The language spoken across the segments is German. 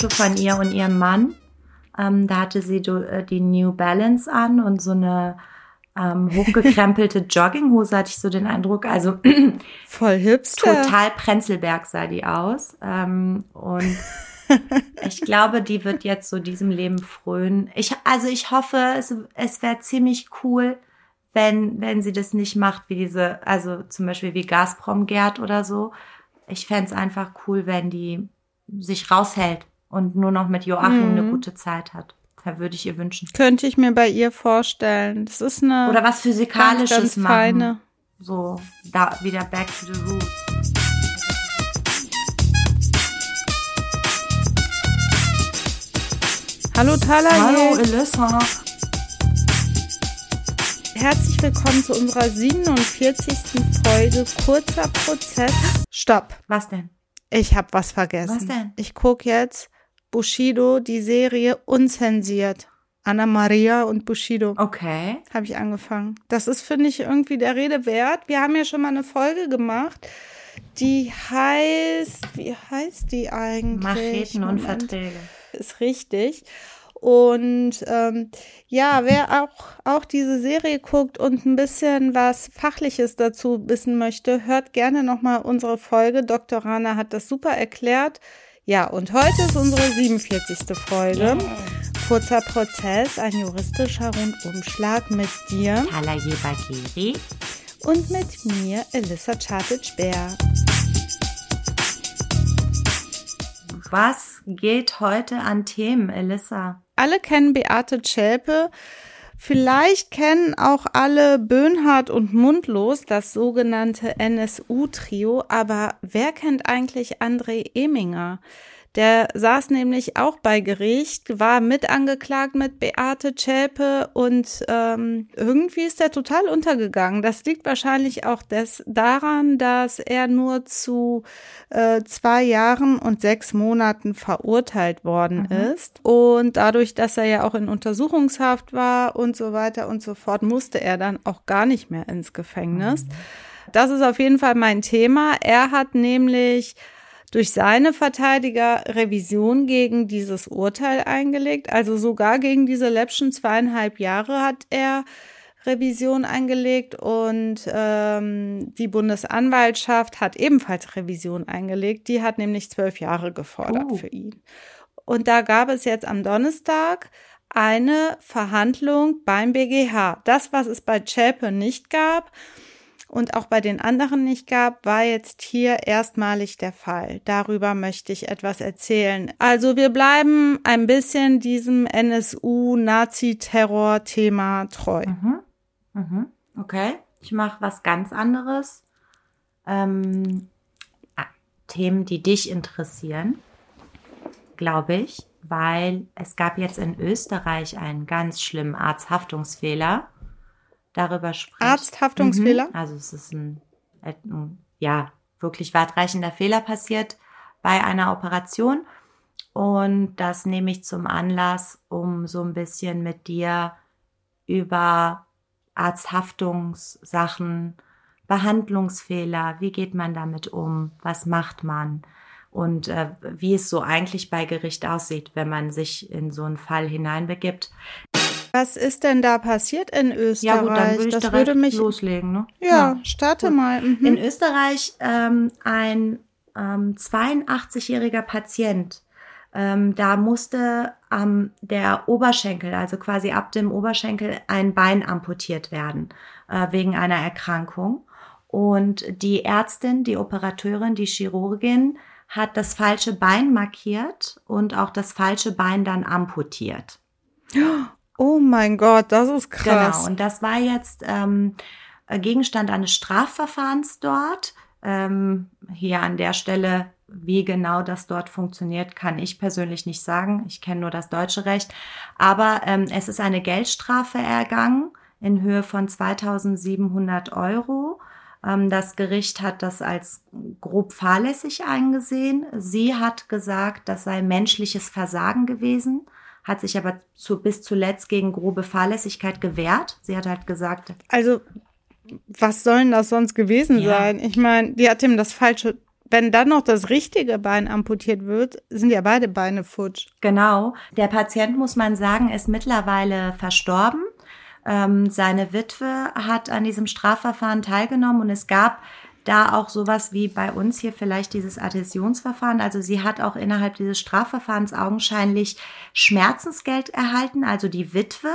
Foto von ihr und ihrem Mann. Ähm, da hatte sie äh, die New Balance an und so eine ähm, hochgekrempelte Jogginghose, hatte ich so den Eindruck. Also voll hipster. Total Prenzlberg sah die aus. Ähm, und ich glaube, die wird jetzt so diesem Leben frönen. Ich, also ich hoffe, es, es wäre ziemlich cool, wenn, wenn sie das nicht macht, wie diese, also zum Beispiel wie Gazprom Gerd oder so. Ich fände es einfach cool, wenn die sich raushält und nur noch mit Joachim mhm. eine gute Zeit hat. Da würde ich ihr wünschen. Könnte ich mir bei ihr vorstellen. Das ist eine. Oder was Physikalisches ganz, ganz machen. Feine. So, da wieder back to the roots. Hallo Tala. Hallo Elissa. Herzlich willkommen zu unserer 47. Folge Kurzer Prozess. Stopp. Was denn? Ich habe was vergessen. Was denn? Ich gucke jetzt Bushido, die Serie unzensiert. Anna Maria und Bushido. Okay. Habe ich angefangen. Das ist, finde ich, irgendwie der Rede wert. Wir haben ja schon mal eine Folge gemacht. Die heißt, wie heißt die eigentlich? Macheten und Verträge ist richtig. Und ähm, ja, wer auch, auch diese Serie guckt und ein bisschen was Fachliches dazu wissen möchte, hört gerne nochmal unsere Folge. Dr. Rana hat das super erklärt. Ja, und heute ist unsere 47. Folge. Yeah. Kurzer Prozess, ein juristischer Rundumschlag mit dir. Talaye Bagiri. Und mit mir, Elissa Chartic-Bär. Was geht heute an Themen, Elissa? Alle kennen Beate Zschäpe. Vielleicht kennen auch alle Böhnhardt und Mundlos, das sogenannte NSU-Trio. Aber wer kennt eigentlich André Eminger? Der saß nämlich auch bei Gericht, war mit angeklagt mit Beate Zschäpe und ähm, irgendwie ist er total untergegangen. Das liegt wahrscheinlich auch des, daran, dass er nur zu äh, zwei Jahren und sechs Monaten verurteilt worden mhm. ist. Und dadurch, dass er ja auch in Untersuchungshaft war und so weiter und so fort, musste er dann auch gar nicht mehr ins Gefängnis. Mhm. Das ist auf jeden Fall mein Thema. Er hat nämlich durch seine Verteidiger Revision gegen dieses Urteil eingelegt. Also sogar gegen diese Lepschen zweieinhalb Jahre hat er Revision eingelegt und ähm, die Bundesanwaltschaft hat ebenfalls Revision eingelegt. Die hat nämlich zwölf Jahre gefordert uh. für ihn. Und da gab es jetzt am Donnerstag eine Verhandlung beim BGH. Das, was es bei Zschäpe nicht gab, und auch bei den anderen nicht gab, war jetzt hier erstmalig der Fall. Darüber möchte ich etwas erzählen. Also wir bleiben ein bisschen diesem NSU-Nazi-Terror-Thema treu. Mhm. Mhm. Okay, ich mache was ganz anderes. Ähm, Themen, die dich interessieren, glaube ich, weil es gab jetzt in Österreich einen ganz schlimmen Arzthaftungsfehler darüber spricht. Arzthaftungsfehler? Mhm. Also es ist ein, ein, ja, wirklich weitreichender Fehler passiert bei einer Operation. Und das nehme ich zum Anlass, um so ein bisschen mit dir über Arzthaftungssachen, Behandlungsfehler, wie geht man damit um, was macht man und äh, wie es so eigentlich bei Gericht aussieht, wenn man sich in so einen Fall hineinbegibt. Was ist denn da passiert in Österreich? Ja gut, dann würde ich das würde mich loslegen. Ne? Ja, ja starte gut. mal. Mhm. In Österreich ähm, ein ähm, 82-jähriger Patient. Ähm, da musste ähm, der Oberschenkel, also quasi ab dem Oberschenkel, ein Bein amputiert werden äh, wegen einer Erkrankung. Und die Ärztin, die Operateurin, die Chirurgin hat das falsche Bein markiert und auch das falsche Bein dann amputiert. Oh mein Gott, das ist krass. Genau, und das war jetzt ähm, Gegenstand eines Strafverfahrens dort. Ähm, hier an der Stelle, wie genau das dort funktioniert, kann ich persönlich nicht sagen. Ich kenne nur das deutsche Recht. Aber ähm, es ist eine Geldstrafe ergangen in Höhe von 2700 Euro. Ähm, das Gericht hat das als grob fahrlässig eingesehen. Sie hat gesagt, das sei menschliches Versagen gewesen hat sich aber zu, bis zuletzt gegen grobe Fahrlässigkeit gewehrt. Sie hat halt gesagt. Also, was soll denn das sonst gewesen ja. sein? Ich meine, die hat ihm das falsche wenn dann noch das richtige Bein amputiert wird, sind ja beide Beine futsch. Genau. Der Patient, muss man sagen, ist mittlerweile verstorben. Ähm, seine Witwe hat an diesem Strafverfahren teilgenommen und es gab da auch sowas wie bei uns hier vielleicht dieses Adhäsionsverfahren. Also sie hat auch innerhalb dieses Strafverfahrens augenscheinlich Schmerzensgeld erhalten, also die Witwe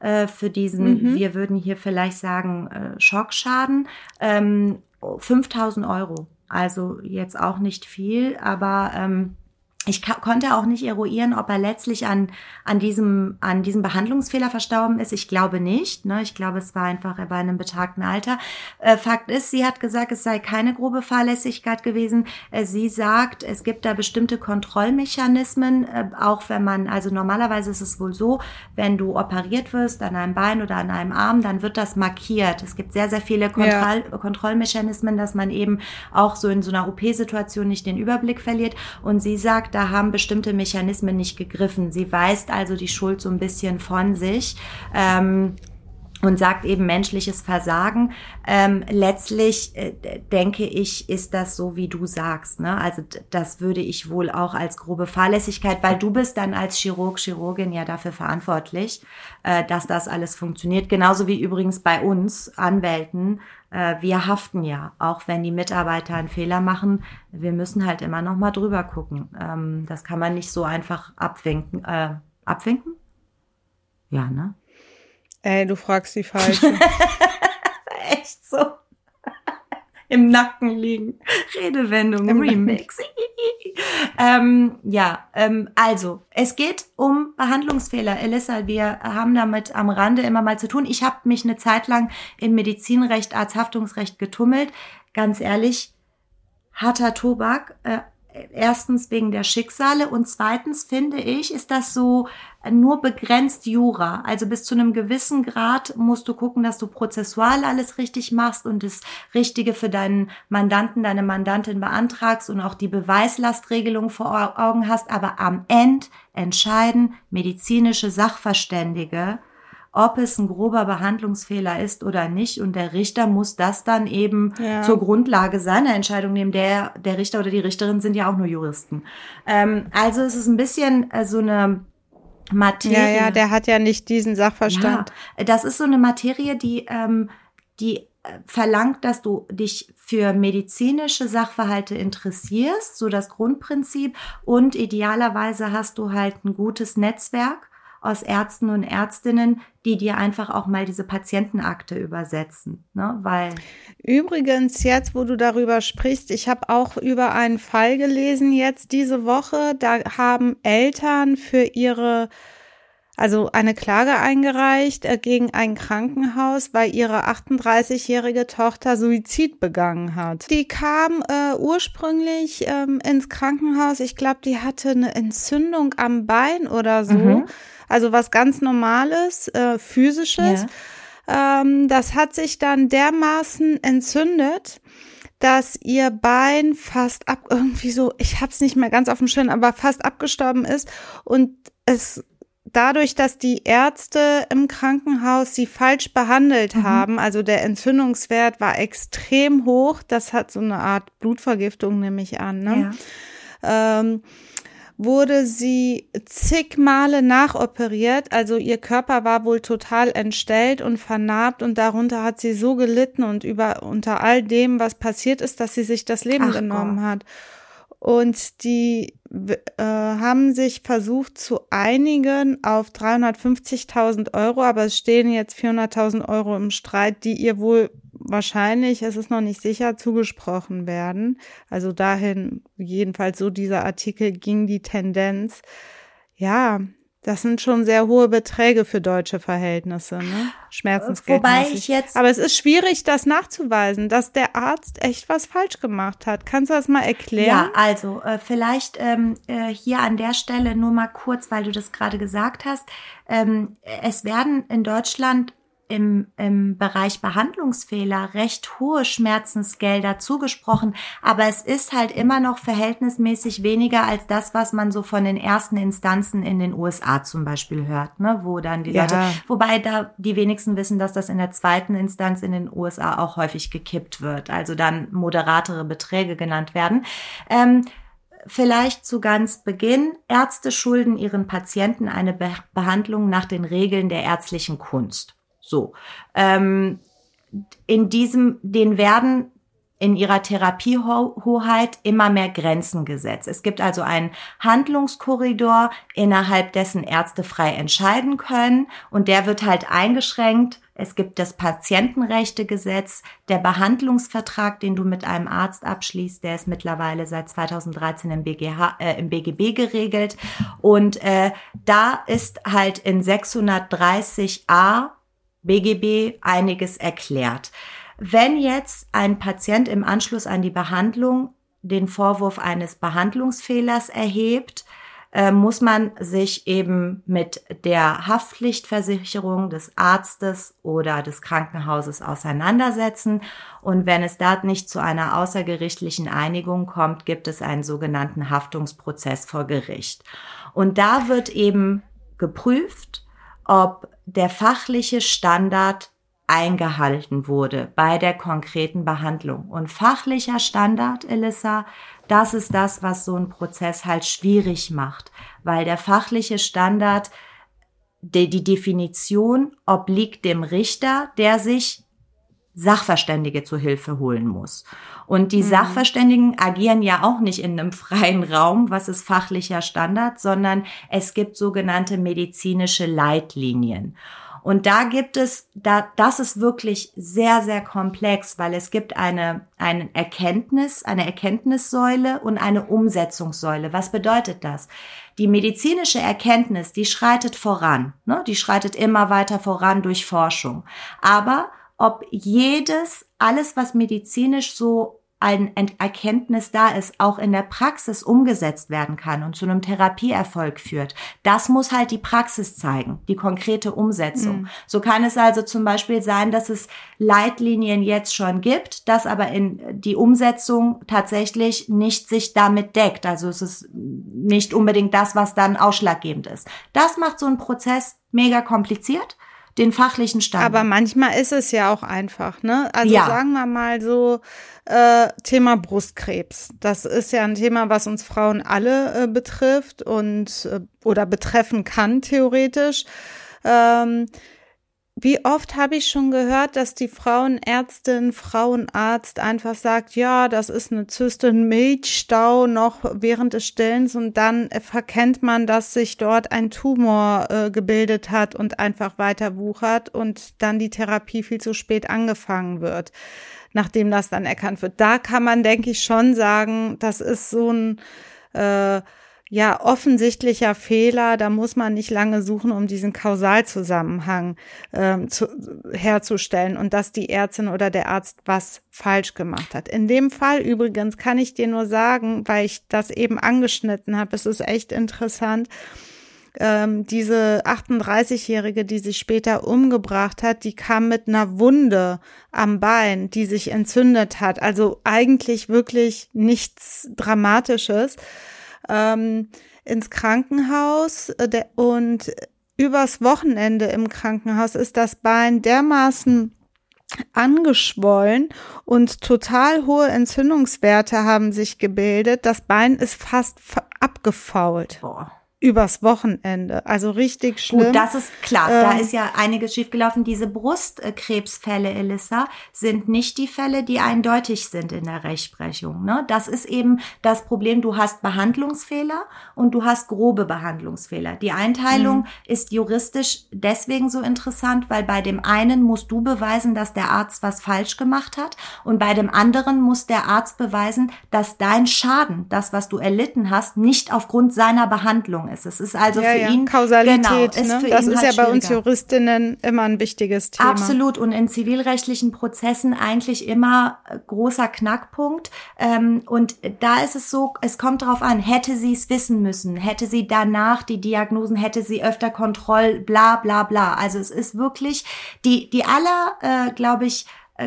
äh, für diesen, mhm. wir würden hier vielleicht sagen, äh, Schockschaden, ähm, 5000 Euro. Also jetzt auch nicht viel, aber ähm, ich konnte auch nicht eruieren, ob er letztlich an, an, diesem, an diesem Behandlungsfehler verstorben ist. Ich glaube nicht. Ne? Ich glaube, es war einfach, in einem betagten Alter. Äh, Fakt ist, sie hat gesagt, es sei keine grobe Fahrlässigkeit gewesen. Äh, sie sagt, es gibt da bestimmte Kontrollmechanismen, äh, auch wenn man, also normalerweise ist es wohl so, wenn du operiert wirst an einem Bein oder an einem Arm, dann wird das markiert. Es gibt sehr, sehr viele Kontroll ja. Kontrollmechanismen, dass man eben auch so in so einer OP-Situation nicht den Überblick verliert. Und sie sagt, da haben bestimmte Mechanismen nicht gegriffen. Sie weist also die Schuld so ein bisschen von sich. Ähm, und sagt eben menschliches Versagen. Ähm, letztlich äh, denke ich, ist das so, wie du sagst. Ne? Also das würde ich wohl auch als grobe Fahrlässigkeit, weil du bist dann als Chirurg, Chirurgin ja dafür verantwortlich, äh, dass das alles funktioniert. Genauso wie übrigens bei uns Anwälten. Äh, wir haften ja, auch wenn die Mitarbeiter einen Fehler machen. Wir müssen halt immer noch mal drüber gucken. Ähm, das kann man nicht so einfach abwinken. Äh, abwinken? Ja, ne? Ey, du fragst die falsche. Echt so. Im Nacken liegen. Redewendung, Im Remix. ähm, ja, ähm, also, es geht um Behandlungsfehler. Elissa, wir haben damit am Rande immer mal zu tun. Ich habe mich eine Zeit lang in Medizinrecht, Arzthaftungsrecht getummelt. Ganz ehrlich, harter Tobak. Äh, erstens wegen der Schicksale und zweitens finde ich, ist das so nur begrenzt Jura. Also bis zu einem gewissen Grad musst du gucken, dass du prozessual alles richtig machst und das Richtige für deinen Mandanten, deine Mandantin beantragst und auch die Beweislastregelung vor Augen hast. Aber am Ende entscheiden medizinische Sachverständige, ob es ein grober Behandlungsfehler ist oder nicht. Und der Richter muss das dann eben ja. zur Grundlage seiner Entscheidung nehmen. Der, der Richter oder die Richterin sind ja auch nur Juristen. Ähm, also es ist ein bisschen äh, so eine Materie. Ja, ja, der hat ja nicht diesen Sachverstand. Ja, das ist so eine Materie, die, ähm, die äh, verlangt, dass du dich für medizinische Sachverhalte interessierst, so das Grundprinzip. Und idealerweise hast du halt ein gutes Netzwerk aus Ärzten und Ärztinnen, die dir einfach auch mal diese Patientenakte übersetzen, ne? Weil übrigens jetzt, wo du darüber sprichst, ich habe auch über einen Fall gelesen jetzt diese Woche, da haben Eltern für ihre also eine Klage eingereicht äh, gegen ein Krankenhaus, weil ihre 38-jährige Tochter Suizid begangen hat. Die kam äh, ursprünglich ähm, ins Krankenhaus. Ich glaube, die hatte eine Entzündung am Bein oder so. Mhm. Also was ganz Normales, äh, physisches. Ja. Ähm, das hat sich dann dermaßen entzündet, dass ihr Bein fast ab irgendwie so, ich hab's nicht mehr ganz auf dem Schirm, aber fast abgestorben ist und es dadurch, dass die Ärzte im Krankenhaus sie falsch behandelt mhm. haben, also der Entzündungswert war extrem hoch, das hat so eine Art Blutvergiftung, nehme ich an, ne? Ja. Ähm, wurde sie zig Male nachoperiert. Also ihr Körper war wohl total entstellt und vernarbt und darunter hat sie so gelitten und über, unter all dem, was passiert ist, dass sie sich das Leben Ach genommen Gott. hat. Und die äh, haben sich versucht zu einigen auf 350.000 Euro, aber es stehen jetzt 400.000 Euro im Streit, die ihr wohl wahrscheinlich, es ist noch nicht sicher, zugesprochen werden. Also dahin, jedenfalls so dieser Artikel ging die Tendenz. Ja, das sind schon sehr hohe Beträge für deutsche Verhältnisse, ne? Schmerzensgeld. Wobei ich jetzt. Aber es ist schwierig, das nachzuweisen, dass der Arzt echt was falsch gemacht hat. Kannst du das mal erklären? Ja, also äh, vielleicht ähm, äh, hier an der Stelle nur mal kurz, weil du das gerade gesagt hast. Ähm, es werden in Deutschland im, im Bereich Behandlungsfehler recht hohe Schmerzensgelder zugesprochen, aber es ist halt immer noch verhältnismäßig weniger als das, was man so von den ersten Instanzen in den USA zum Beispiel hört, ne, wo dann die ja. Leute, wobei da die wenigsten wissen, dass das in der zweiten Instanz in den USA auch häufig gekippt wird, also dann moderatere Beträge genannt werden. Ähm, Vielleicht zu ganz Beginn. Ärzte schulden ihren Patienten eine Be Behandlung nach den Regeln der ärztlichen Kunst. So. Ähm, in diesem, den werden in ihrer Therapiehoheit immer mehr Grenzen gesetzt. Es gibt also einen Handlungskorridor, innerhalb dessen Ärzte frei entscheiden können und der wird halt eingeschränkt. Es gibt das Patientenrechtegesetz, der Behandlungsvertrag, den du mit einem Arzt abschließt, der ist mittlerweile seit 2013 im, BGH, äh, im BGB geregelt und äh, da ist halt in 630a BGB einiges erklärt. Wenn jetzt ein Patient im Anschluss an die Behandlung den Vorwurf eines Behandlungsfehlers erhebt, äh, muss man sich eben mit der Haftpflichtversicherung des Arztes oder des Krankenhauses auseinandersetzen. Und wenn es da nicht zu einer außergerichtlichen Einigung kommt, gibt es einen sogenannten Haftungsprozess vor Gericht. Und da wird eben geprüft, ob der fachliche Standard eingehalten wurde bei der konkreten Behandlung. Und fachlicher Standard, Elissa, das ist das, was so ein Prozess halt schwierig macht, weil der fachliche Standard, die, die Definition obliegt dem Richter, der sich Sachverständige zu Hilfe holen muss. Und die mhm. Sachverständigen agieren ja auch nicht in einem freien Raum, was ist fachlicher Standard, sondern es gibt sogenannte medizinische Leitlinien. Und da gibt es, da, das ist wirklich sehr, sehr komplex, weil es gibt eine, eine Erkenntnis, eine Erkenntnissäule und eine Umsetzungssäule. Was bedeutet das? Die medizinische Erkenntnis, die schreitet voran, ne? die schreitet immer weiter voran durch Forschung. Aber ob jedes, alles, was medizinisch so ein Erkenntnis da ist, auch in der Praxis umgesetzt werden kann und zu einem Therapieerfolg führt. Das muss halt die Praxis zeigen, die konkrete Umsetzung. Mhm. So kann es also zum Beispiel sein, dass es Leitlinien jetzt schon gibt, dass aber in die Umsetzung tatsächlich nicht sich damit deckt. Also es ist nicht unbedingt das, was dann ausschlaggebend ist. Das macht so einen Prozess mega kompliziert den fachlichen Stand. Aber manchmal ist es ja auch einfach, ne? Also ja. sagen wir mal so äh, Thema Brustkrebs. Das ist ja ein Thema, was uns Frauen alle äh, betrifft und äh, oder betreffen kann theoretisch. Ähm, wie oft habe ich schon gehört, dass die Frauenärztin, Frauenarzt einfach sagt, ja, das ist eine Zyste, ein Milchstau noch während des Stillens und dann verkennt man, dass sich dort ein Tumor äh, gebildet hat und einfach weiter wuchert und dann die Therapie viel zu spät angefangen wird, nachdem das dann erkannt wird. Da kann man, denke ich, schon sagen, das ist so ein äh, ja offensichtlicher Fehler. Da muss man nicht lange suchen, um diesen Kausalzusammenhang ähm, zu, herzustellen und dass die Ärztin oder der Arzt was falsch gemacht hat. In dem Fall übrigens kann ich dir nur sagen, weil ich das eben angeschnitten habe, es ist echt interessant. Ähm, diese 38-Jährige, die sich später umgebracht hat, die kam mit einer Wunde am Bein, die sich entzündet hat. Also eigentlich wirklich nichts Dramatisches ähm, ins Krankenhaus äh, und übers Wochenende im Krankenhaus ist das Bein dermaßen angeschwollen und total hohe Entzündungswerte haben sich gebildet. Das Bein ist fast abgefault. Boah übers Wochenende. Also richtig schlimm. Gut, das ist klar. Ähm, da ist ja einiges schiefgelaufen. Diese Brustkrebsfälle, Elissa, sind nicht die Fälle, die eindeutig sind in der Rechtsprechung. Ne? Das ist eben das Problem. Du hast Behandlungsfehler und du hast grobe Behandlungsfehler. Die Einteilung mhm. ist juristisch deswegen so interessant, weil bei dem einen musst du beweisen, dass der Arzt was falsch gemacht hat und bei dem anderen muss der Arzt beweisen, dass dein Schaden, das, was du erlitten hast, nicht aufgrund seiner Behandlung ist. Es ist also ja, für ja. ihn Kausalität. Genau, ne? Das ist halt ja bei uns Juristinnen immer ein wichtiges Thema. Absolut und in zivilrechtlichen Prozessen eigentlich immer äh, großer Knackpunkt. Ähm, und da ist es so, es kommt darauf an, hätte sie es wissen müssen, hätte sie danach die Diagnosen, hätte sie öfter Kontroll, bla bla bla. Also es ist wirklich die die aller, äh, glaube ich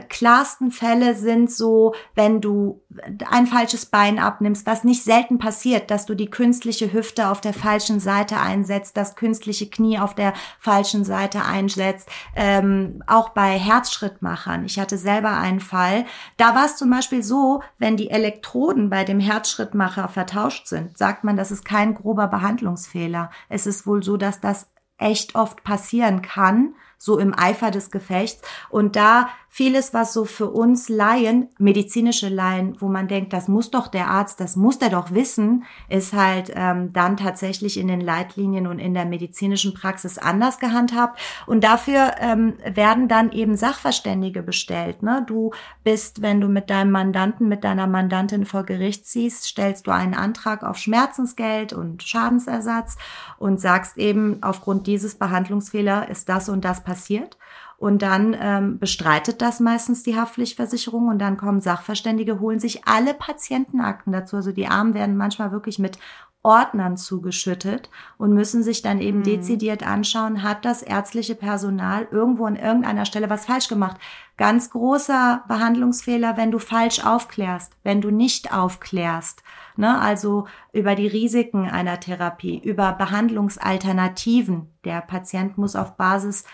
klarsten Fälle sind so, wenn du ein falsches Bein abnimmst, was nicht selten passiert, dass du die künstliche Hüfte auf der falschen Seite einsetzt, das künstliche Knie auf der falschen Seite einsetzt, ähm, auch bei Herzschrittmachern. Ich hatte selber einen Fall, da war es zum Beispiel so, wenn die Elektroden bei dem Herzschrittmacher vertauscht sind, sagt man, das ist kein grober Behandlungsfehler. Es ist wohl so, dass das echt oft passieren kann so im Eifer des Gefechts. Und da vieles, was so für uns Laien, medizinische Laien, wo man denkt, das muss doch der Arzt, das muss der doch wissen, ist halt ähm, dann tatsächlich in den Leitlinien und in der medizinischen Praxis anders gehandhabt. Und dafür ähm, werden dann eben Sachverständige bestellt. Ne? Du bist, wenn du mit deinem Mandanten, mit deiner Mandantin vor Gericht ziehst, stellst du einen Antrag auf Schmerzensgeld und Schadensersatz und sagst eben, aufgrund dieses Behandlungsfehler ist das und das passiert. Und dann ähm, bestreitet das meistens die Haftpflichtversicherung und dann kommen Sachverständige, holen sich alle Patientenakten dazu. Also die Armen werden manchmal wirklich mit Ordnern zugeschüttet und müssen sich dann eben mhm. dezidiert anschauen, hat das ärztliche Personal irgendwo an irgendeiner Stelle was falsch gemacht. Ganz großer Behandlungsfehler, wenn du falsch aufklärst, wenn du nicht aufklärst. Ne? Also über die Risiken einer Therapie, über Behandlungsalternativen. Der Patient muss auf Basis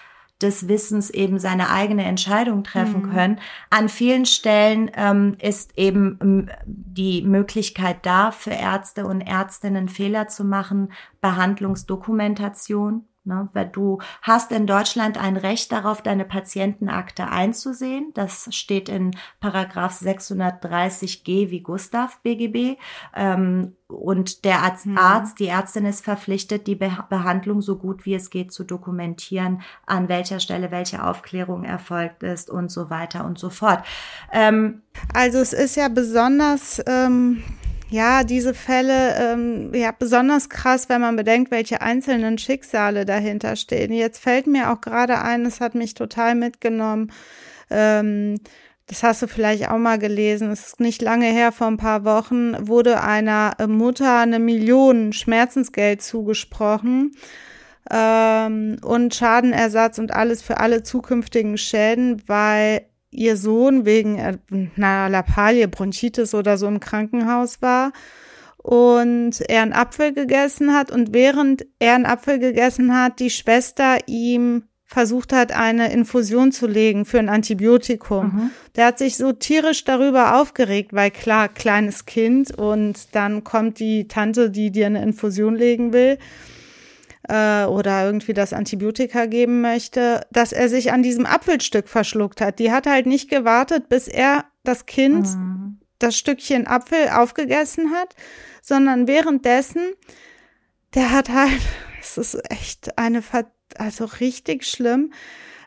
des Wissens eben seine eigene Entscheidung treffen mhm. können. An vielen Stellen ähm, ist eben ähm, die Möglichkeit da, für Ärzte und Ärztinnen Fehler zu machen, Behandlungsdokumentation. Ne? Weil du hast in Deutschland ein Recht darauf, deine Patientenakte einzusehen. Das steht in Paragraph 630g wie Gustav BGB. Ähm, und der Arzt, hm. Arzt, die Ärztin ist verpflichtet, die Be Behandlung so gut wie es geht zu dokumentieren, an welcher Stelle welche Aufklärung erfolgt ist und so weiter und so fort. Ähm, also es ist ja besonders ähm, ja, diese Fälle, ähm, ja, besonders krass, wenn man bedenkt, welche einzelnen Schicksale dahinter stehen. Jetzt fällt mir auch gerade ein, es hat mich total mitgenommen. Ähm, das hast du vielleicht auch mal gelesen. Es ist nicht lange her, vor ein paar Wochen wurde einer Mutter eine Million Schmerzensgeld zugesprochen ähm, und Schadenersatz und alles für alle zukünftigen Schäden, weil ihr Sohn wegen einer Lappalie, Bronchitis oder so im Krankenhaus war und er einen Apfel gegessen hat und während er einen Apfel gegessen hat, die Schwester ihm versucht hat, eine Infusion zu legen für ein Antibiotikum. Mhm. Der hat sich so tierisch darüber aufgeregt, weil klar, kleines Kind und dann kommt die Tante, die dir eine Infusion legen will äh, oder irgendwie das Antibiotika geben möchte, dass er sich an diesem Apfelstück verschluckt hat. Die hat halt nicht gewartet, bis er das Kind mhm. das Stückchen Apfel aufgegessen hat, sondern währenddessen, der hat halt, es ist echt eine, Ver also richtig schlimm,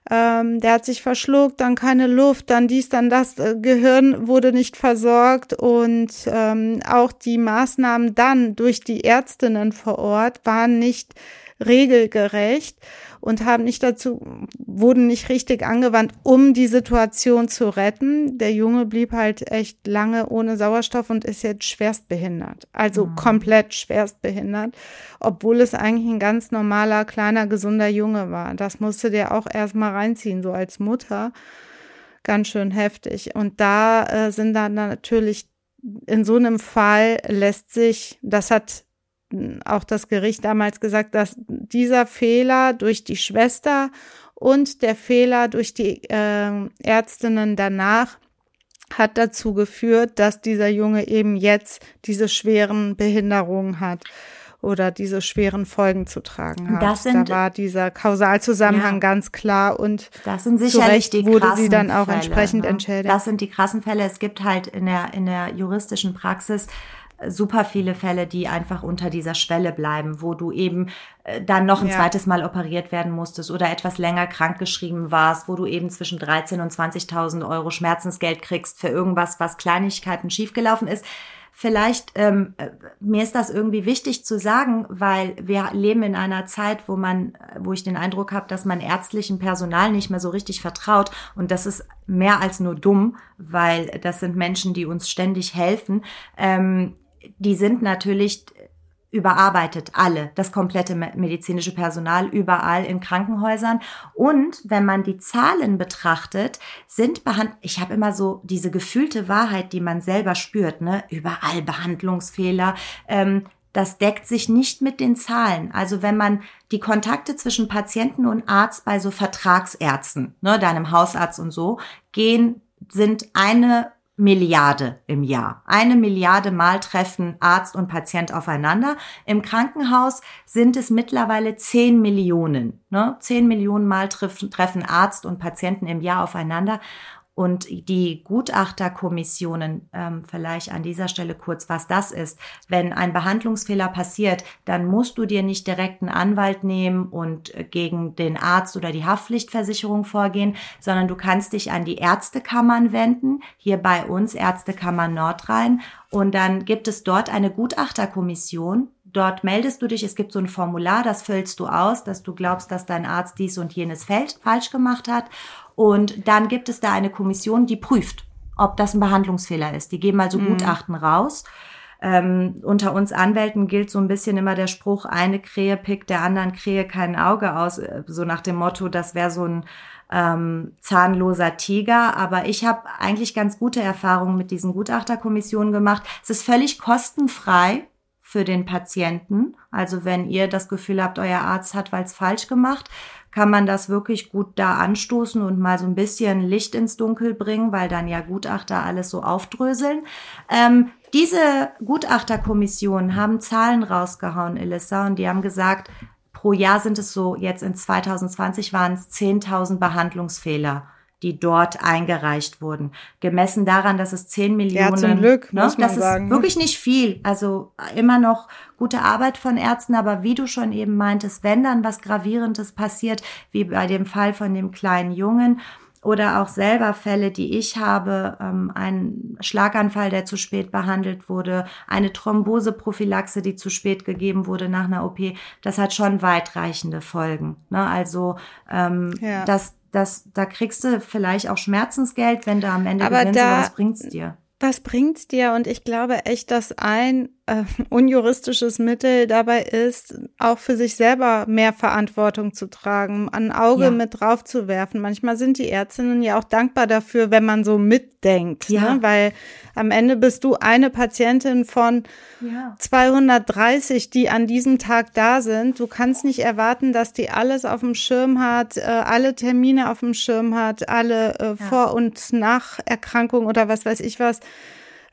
ähm, der hat sich verschluckt, dann keine Luft, dann dies, dann das, äh, Gehirn wurde nicht versorgt und ähm, auch die Maßnahmen dann durch die Ärztinnen vor Ort waren nicht regelgerecht und haben nicht dazu, wurden nicht richtig angewandt, um die Situation zu retten. Der Junge blieb halt echt lange ohne Sauerstoff und ist jetzt schwerstbehindert. Also mhm. komplett schwerstbehindert, obwohl es eigentlich ein ganz normaler, kleiner, gesunder Junge war. Das musste der auch erstmal reinziehen, so als Mutter. Ganz schön heftig. Und da äh, sind dann natürlich in so einem Fall lässt sich, das hat auch das Gericht damals gesagt, dass dieser Fehler durch die Schwester und der Fehler durch die äh, Ärztinnen danach hat dazu geführt, dass dieser Junge eben jetzt diese schweren Behinderungen hat oder diese schweren Folgen zu tragen hat. Das sind, da war dieser Kausalzusammenhang ja, ganz klar und das sind sicherlich die wurde sie dann auch Fälle, entsprechend ne? entschädigt. Das sind die krassen Fälle. Es gibt halt in der in der juristischen Praxis super viele Fälle, die einfach unter dieser Schwelle bleiben, wo du eben äh, dann noch ein ja. zweites Mal operiert werden musstest oder etwas länger krankgeschrieben warst, wo du eben zwischen 13 und 20.000 Euro Schmerzensgeld kriegst für irgendwas, was Kleinigkeiten schiefgelaufen ist. vielleicht, ähm, äh, mir ist das irgendwie wichtig zu sagen, weil wir leben in einer Zeit, wo man, wo ich den Eindruck habe, dass man ärztlichem Personal nicht mehr so richtig vertraut. Und das ist mehr als nur dumm, weil das sind Menschen, die uns ständig helfen. Ähm, die sind natürlich überarbeitet, alle, das komplette medizinische Personal überall in Krankenhäusern. Und wenn man die Zahlen betrachtet, sind behand ich habe immer so diese gefühlte Wahrheit, die man selber spürt, ne, überall Behandlungsfehler. Ähm, das deckt sich nicht mit den Zahlen. Also wenn man die Kontakte zwischen Patienten und Arzt bei so Vertragsärzten, ne, deinem Hausarzt und so, gehen, sind eine Milliarde im Jahr. Eine Milliarde Mal treffen Arzt und Patient aufeinander. Im Krankenhaus sind es mittlerweile zehn Millionen. Ne? Zehn Millionen Mal treffen Arzt und Patienten im Jahr aufeinander. Und die Gutachterkommissionen, ähm, vielleicht an dieser Stelle kurz, was das ist. Wenn ein Behandlungsfehler passiert, dann musst du dir nicht direkt einen Anwalt nehmen und äh, gegen den Arzt oder die Haftpflichtversicherung vorgehen, sondern du kannst dich an die Ärztekammern wenden, hier bei uns Ärztekammer Nordrhein. Und dann gibt es dort eine Gutachterkommission, Dort meldest du dich, es gibt so ein Formular, das füllst du aus, dass du glaubst, dass dein Arzt dies und jenes falsch gemacht hat. Und dann gibt es da eine Kommission, die prüft, ob das ein Behandlungsfehler ist. Die geben also mhm. Gutachten raus. Ähm, unter uns Anwälten gilt so ein bisschen immer der Spruch, eine Krähe pickt der anderen Krähe kein Auge aus, äh, so nach dem Motto, das wäre so ein ähm, zahnloser Tiger. Aber ich habe eigentlich ganz gute Erfahrungen mit diesen Gutachterkommissionen gemacht. Es ist völlig kostenfrei für den Patienten. Also wenn ihr das Gefühl habt, euer Arzt hat was falsch gemacht, kann man das wirklich gut da anstoßen und mal so ein bisschen Licht ins Dunkel bringen, weil dann ja Gutachter alles so aufdröseln. Ähm, diese Gutachterkommission haben Zahlen rausgehauen, Elissa, und die haben gesagt, pro Jahr sind es so, jetzt in 2020 waren es 10.000 Behandlungsfehler die dort eingereicht wurden. Gemessen daran, dass es 10 Millionen, ja, zum Glück, ne, muss man das sagen. ist wirklich nicht viel. Also immer noch gute Arbeit von Ärzten, aber wie du schon eben meintest, wenn dann was Gravierendes passiert, wie bei dem Fall von dem kleinen Jungen, oder auch selber Fälle, die ich habe, ähm, ein Schlaganfall, der zu spät behandelt wurde, eine Thromboseprophylaxe, die zu spät gegeben wurde nach einer OP, das hat schon weitreichende Folgen. Ne? Also ähm, ja. das, das, da kriegst du vielleicht auch Schmerzensgeld, wenn du am Ende aber gewinnst, da, aber was bringt's dir? Was bringt's dir? Und ich glaube echt, dass ein äh, unjuristisches Mittel dabei ist, auch für sich selber mehr Verantwortung zu tragen, ein Auge ja. mit drauf zu werfen. Manchmal sind die Ärztinnen ja auch dankbar dafür, wenn man so mitdenkt, ja. ne? weil am Ende bist du eine Patientin von ja. 230, die an diesem Tag da sind. Du kannst nicht erwarten, dass die alles auf dem Schirm hat, äh, alle Termine auf dem Schirm hat, alle äh, Vor- und Nacherkrankungen oder was weiß ich was.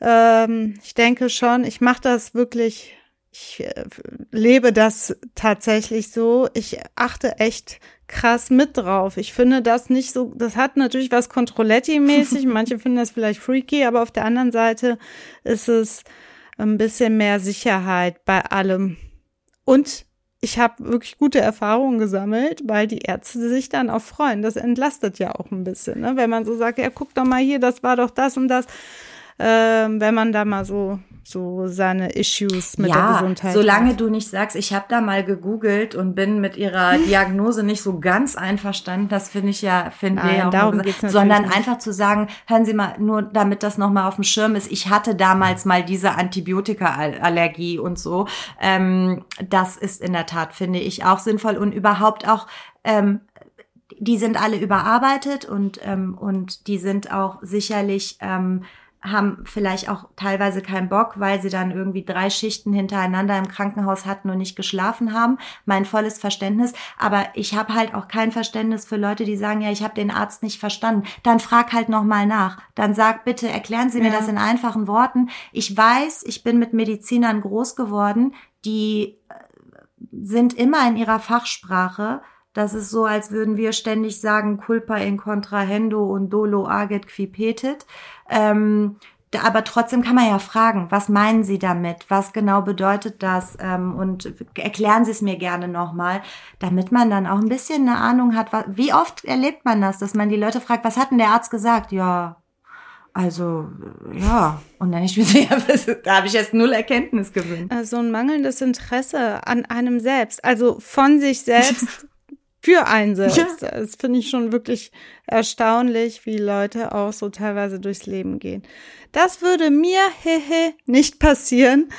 Ähm, ich denke schon, ich mache das wirklich, ich äh, lebe das tatsächlich so. Ich achte echt krass mit drauf. Ich finde das nicht so, das hat natürlich was Controletti-mäßig. Manche finden das vielleicht freaky, aber auf der anderen Seite ist es ein bisschen mehr Sicherheit bei allem. Und ich habe wirklich gute Erfahrungen gesammelt, weil die Ärzte sich dann auch freuen. Das entlastet ja auch ein bisschen, ne? wenn man so sagt, ja, guck doch mal hier, das war doch das und das ähm, wenn man da mal so so seine Issues mit ja, der Gesundheit. Solange hat. du nicht sagst, ich habe da mal gegoogelt und bin mit ihrer Diagnose nicht so ganz einverstanden, das finde ich ja, finde wir ja auch darum geht's sondern nicht. einfach zu sagen, hören Sie mal, nur damit das nochmal auf dem Schirm ist, ich hatte damals mal diese Antibiotika-Allergie und so. Ähm, das ist in der Tat, finde ich, auch sinnvoll und überhaupt auch ähm, die sind alle überarbeitet und, ähm, und die sind auch sicherlich ähm, haben vielleicht auch teilweise keinen Bock, weil sie dann irgendwie drei Schichten hintereinander im Krankenhaus hatten und nicht geschlafen haben. Mein volles Verständnis. Aber ich habe halt auch kein Verständnis für Leute, die sagen, ja, ich habe den Arzt nicht verstanden. Dann frag halt nochmal nach. Dann sag bitte, erklären Sie mir ja. das in einfachen Worten. Ich weiß, ich bin mit Medizinern groß geworden, die äh, sind immer in ihrer Fachsprache. Das ist so, als würden wir ständig sagen, culpa in contrahendo und dolo aget qui petit. Ähm, aber trotzdem kann man ja fragen, was meinen Sie damit? Was genau bedeutet das? Ähm, und erklären Sie es mir gerne nochmal, damit man dann auch ein bisschen eine Ahnung hat. wie oft erlebt man das, dass man die Leute fragt, was hat denn der Arzt gesagt? Ja, Also, ja. Und dann ich mir so, ja, da habe ich jetzt null Erkenntnis gewinnt. So also ein mangelndes Interesse an einem selbst, also von sich selbst für einen selbst. Ja. Das finde ich schon wirklich erstaunlich, wie Leute auch so teilweise durchs Leben gehen. Das würde mir, hehe, nicht passieren.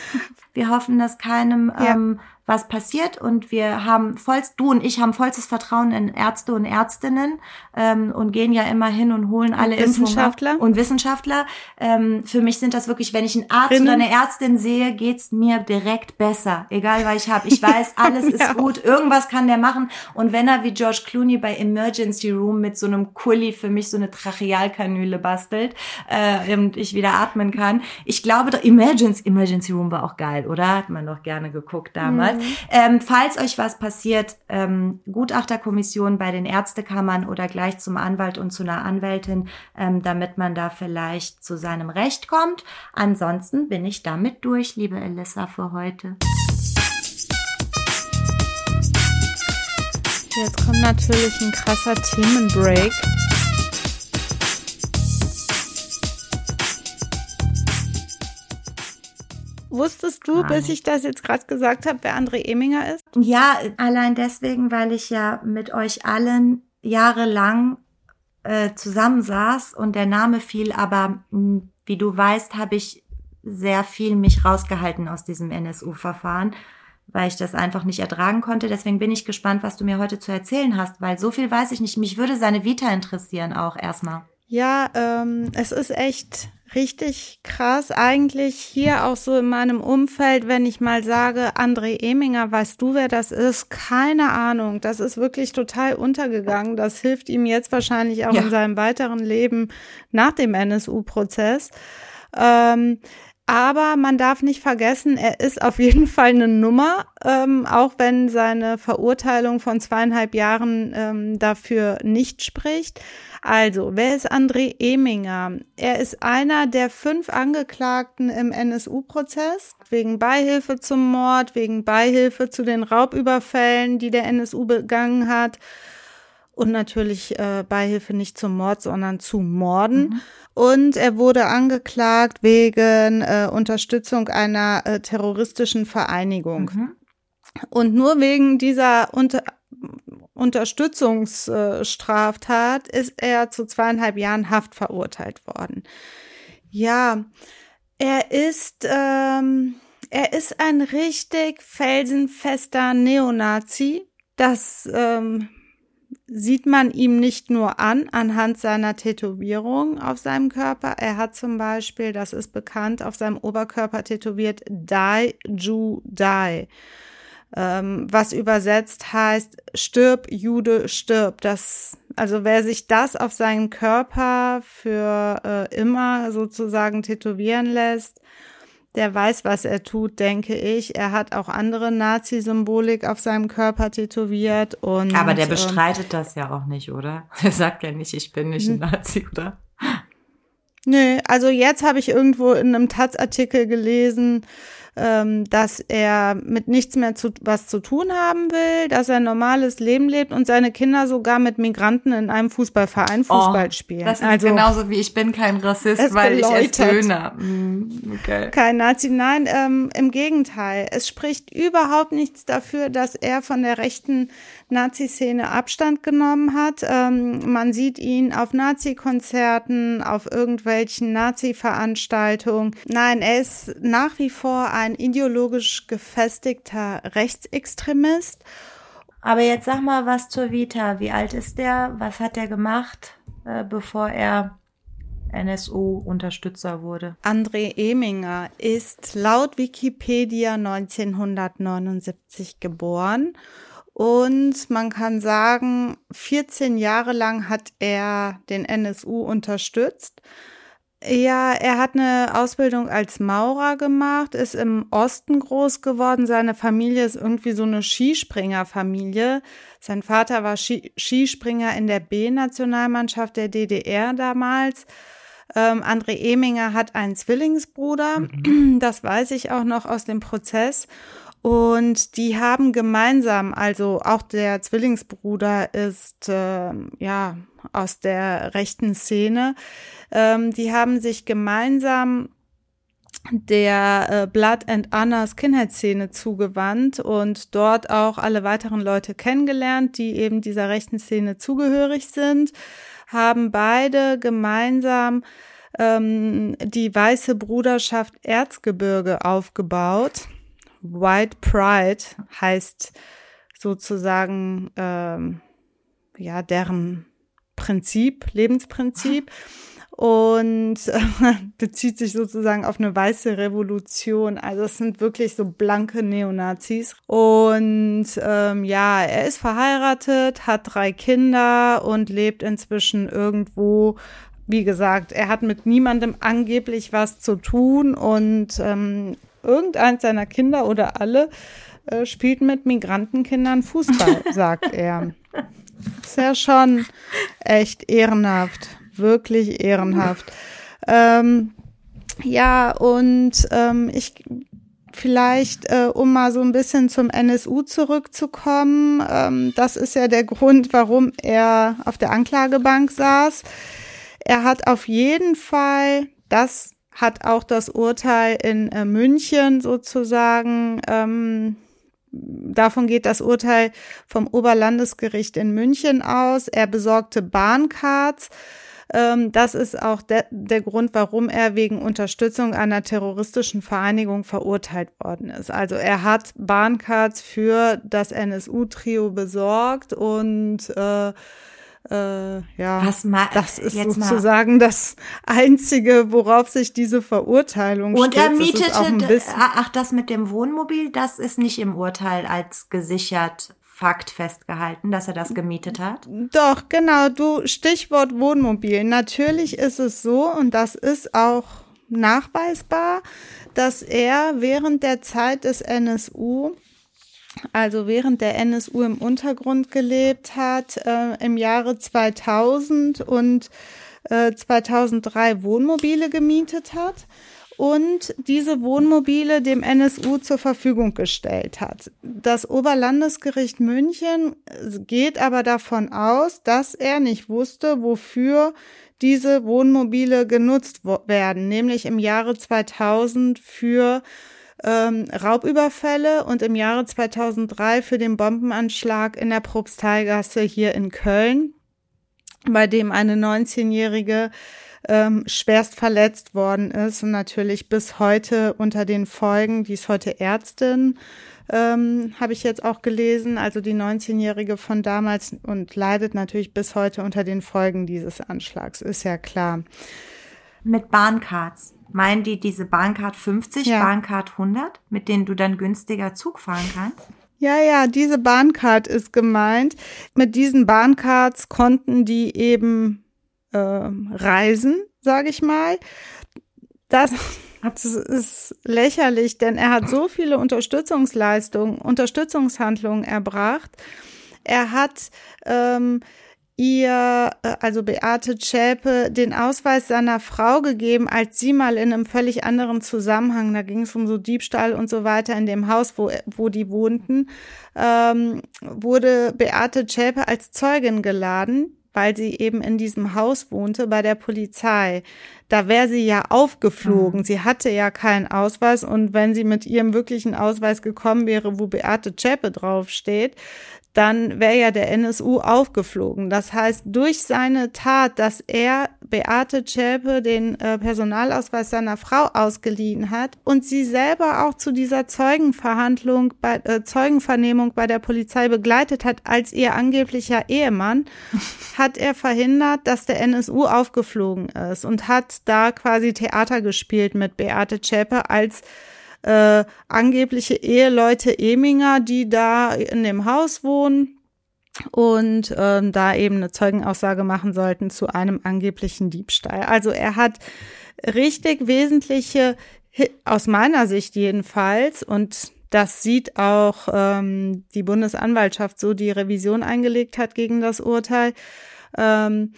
Wir hoffen, dass keinem ja. ähm, was passiert und wir haben vollst, du und ich haben vollstes Vertrauen in Ärzte und Ärztinnen ähm, und gehen ja immer hin und holen alle Wissenschaftler Impfungen und Wissenschaftler. Ähm, für mich sind das wirklich, wenn ich einen Arzt Rinnen. oder eine Ärztin sehe, geht's mir direkt besser, egal was ich habe. Ich weiß, alles ist gut, irgendwas kann der machen und wenn er wie George Clooney bei Emergency Room mit so einem Kulli für mich so eine Trachealkanüle bastelt äh, und ich wieder atmen kann, ich glaube, Emergency Emergency Room war auch geil, oder? Hat man doch gerne geguckt damals. Mhm. Ähm, falls euch was passiert, ähm, Gutachterkommission bei den Ärztekammern oder gleich zum Anwalt und zu einer Anwältin, ähm, damit man da vielleicht zu seinem Recht kommt. Ansonsten bin ich damit durch, liebe Elissa, für heute. Jetzt kommt natürlich ein krasser Themenbreak. Wusstest du, bis ich das jetzt gerade gesagt habe, wer André Eminger ist? Ja, allein deswegen, weil ich ja mit euch allen jahrelang äh, zusammensaß und der Name fiel, aber hm, wie du weißt, habe ich sehr viel mich rausgehalten aus diesem NSU-Verfahren, weil ich das einfach nicht ertragen konnte. Deswegen bin ich gespannt, was du mir heute zu erzählen hast, weil so viel weiß ich nicht. Mich würde seine Vita interessieren auch erstmal. Ja, ähm, es ist echt richtig krass. Eigentlich hier auch so in meinem Umfeld, wenn ich mal sage, André Eminger, weißt du, wer das ist? Keine Ahnung. Das ist wirklich total untergegangen. Das hilft ihm jetzt wahrscheinlich auch ja. in seinem weiteren Leben nach dem NSU-Prozess. Ähm, aber man darf nicht vergessen, er ist auf jeden Fall eine Nummer, ähm, auch wenn seine Verurteilung von zweieinhalb Jahren ähm, dafür nicht spricht. Also, wer ist André Eminger? Er ist einer der fünf Angeklagten im NSU-Prozess wegen Beihilfe zum Mord, wegen Beihilfe zu den Raubüberfällen, die der NSU begangen hat und natürlich äh, Beihilfe nicht zum Mord, sondern zu Morden. Mhm. Und er wurde angeklagt wegen äh, Unterstützung einer äh, terroristischen Vereinigung. Mhm. Und nur wegen dieser Unter Unterstützungsstraftat ist er zu zweieinhalb Jahren Haft verurteilt worden. Ja, er ist, ähm, er ist ein richtig felsenfester Neonazi. Das ähm, sieht man ihm nicht nur an anhand seiner Tätowierung auf seinem Körper. Er hat zum Beispiel, das ist bekannt, auf seinem Oberkörper tätowiert Die Ju Die was übersetzt heißt, stirb, Jude, stirb. Das, also wer sich das auf seinen Körper für äh, immer sozusagen tätowieren lässt, der weiß, was er tut, denke ich. Er hat auch andere Nazi-Symbolik auf seinem Körper tätowiert und. Aber der ähm, bestreitet ähm, das ja auch nicht, oder? Er sagt ja nicht, ich bin nicht ein Nazi, oder? Nö, also jetzt habe ich irgendwo in einem Taz-Artikel gelesen, ähm, dass er mit nichts mehr zu, was zu tun haben will, dass er ein normales Leben lebt und seine Kinder sogar mit Migranten in einem Fußballverein oh, Fußball oh, spielen. Das ist also, genauso wie ich bin kein Rassist, weil geläutert. ich esse Döner. Mm, okay. Kein Nazi, nein, ähm, im Gegenteil. Es spricht überhaupt nichts dafür, dass er von der rechten Nazi-Szene Abstand genommen hat. Ähm, man sieht ihn auf Nazi-Konzerten, auf irgendwelchen Nazi-Veranstaltungen. Nein, er ist nach wie vor ein ideologisch gefestigter Rechtsextremist. Aber jetzt sag mal was zur Vita. Wie alt ist der? Was hat er gemacht, äh, bevor er NSU-Unterstützer wurde? André Eminger ist laut Wikipedia 1979 geboren und man kann sagen, 14 Jahre lang hat er den NSU unterstützt. Ja, er hat eine Ausbildung als Maurer gemacht, ist im Osten groß geworden. Seine Familie ist irgendwie so eine Skispringerfamilie. Sein Vater war Skispringer in der B-Nationalmannschaft der DDR damals. Ähm, André Eminger hat einen Zwillingsbruder, mhm. das weiß ich auch noch aus dem Prozess. Und die haben gemeinsam, also auch der Zwillingsbruder ist äh, ja aus der rechten Szene, ähm, die haben sich gemeinsam der äh, Blood and Honor Skinhead-Szene zugewandt und dort auch alle weiteren Leute kennengelernt, die eben dieser rechten Szene zugehörig sind, haben beide gemeinsam ähm, die Weiße Bruderschaft Erzgebirge aufgebaut. White Pride heißt sozusagen ähm, ja deren Prinzip, Lebensprinzip und bezieht sich sozusagen auf eine weiße Revolution. Also es sind wirklich so blanke Neonazis. Und ähm, ja, er ist verheiratet, hat drei Kinder und lebt inzwischen irgendwo. Wie gesagt, er hat mit niemandem angeblich was zu tun und ähm, irgendeins seiner Kinder oder alle äh, spielt mit Migrantenkindern Fußball, sagt er. Ist ja schon echt ehrenhaft wirklich ehrenhaft. Ähm, ja, und ähm, ich vielleicht, äh, um mal so ein bisschen zum NSU zurückzukommen, ähm, das ist ja der Grund, warum er auf der Anklagebank saß. Er hat auf jeden Fall, das hat auch das Urteil in äh, München sozusagen, ähm, davon geht das Urteil vom Oberlandesgericht in München aus. Er besorgte Bahncards ähm, das ist auch de der Grund, warum er wegen Unterstützung einer terroristischen Vereinigung verurteilt worden ist. Also er hat Bahncards für das NSU-Trio besorgt und äh, äh, ja, das ist sozusagen mal. das Einzige, worauf sich diese Verurteilung Und er mietete, ach, das mit dem Wohnmobil, das ist nicht im Urteil als gesichert Fakt festgehalten, dass er das gemietet hat? Doch, genau, du Stichwort Wohnmobil. Natürlich ist es so und das ist auch nachweisbar, dass er während der Zeit des NSU also während der NSU im Untergrund gelebt hat, äh, im Jahre 2000 und äh, 2003 Wohnmobile gemietet hat und diese Wohnmobile dem NSU zur Verfügung gestellt hat. Das Oberlandesgericht München geht aber davon aus, dass er nicht wusste, wofür diese Wohnmobile genutzt werden, nämlich im Jahre 2000 für ähm, Raubüberfälle und im Jahre 2003 für den Bombenanschlag in der Propsteigasse hier in Köln, bei dem eine 19-jährige ähm, schwerst verletzt worden ist und natürlich bis heute unter den Folgen, die ist heute Ärztin, ähm, habe ich jetzt auch gelesen, also die 19-Jährige von damals und leidet natürlich bis heute unter den Folgen dieses Anschlags, ist ja klar. Mit Bahncards. Meinen die diese Bahncard 50, ja. Bahncard 100, mit denen du dann günstiger Zug fahren kannst? Ja, ja, diese Bahncard ist gemeint. Mit diesen Bahncards konnten die eben äh, Reisen, sage ich mal. Das, das ist lächerlich, denn er hat so viele Unterstützungsleistungen, Unterstützungshandlungen erbracht. Er hat ähm, ihr, äh, also Beate Zschäpe, den Ausweis seiner Frau gegeben, als sie mal in einem völlig anderen Zusammenhang, da ging es um so Diebstahl und so weiter in dem Haus, wo, wo die wohnten, ähm, wurde Beate Zschäpe als Zeugin geladen weil sie eben in diesem Haus wohnte, bei der Polizei. Da wäre sie ja aufgeflogen. Mhm. Sie hatte ja keinen Ausweis und wenn sie mit ihrem wirklichen Ausweis gekommen wäre, wo Beate Zschäpe draufsteht, dann wäre ja der NSU aufgeflogen. Das heißt, durch seine Tat, dass er Beate Zschäpe den äh, Personalausweis seiner Frau ausgeliehen hat und sie selber auch zu dieser Zeugenverhandlung, bei, äh, Zeugenvernehmung bei der Polizei begleitet hat als ihr angeblicher Ehemann, hat er verhindert, dass der NSU aufgeflogen ist und hat da quasi Theater gespielt mit Beate Zschäpe als äh, angebliche Eheleute Eminger, die da in dem Haus wohnen und ähm, da eben eine Zeugenaussage machen sollten zu einem angeblichen Diebstahl. Also er hat richtig wesentliche, aus meiner Sicht jedenfalls, und das sieht auch ähm, die Bundesanwaltschaft so, die Revision eingelegt hat gegen das Urteil. Ähm,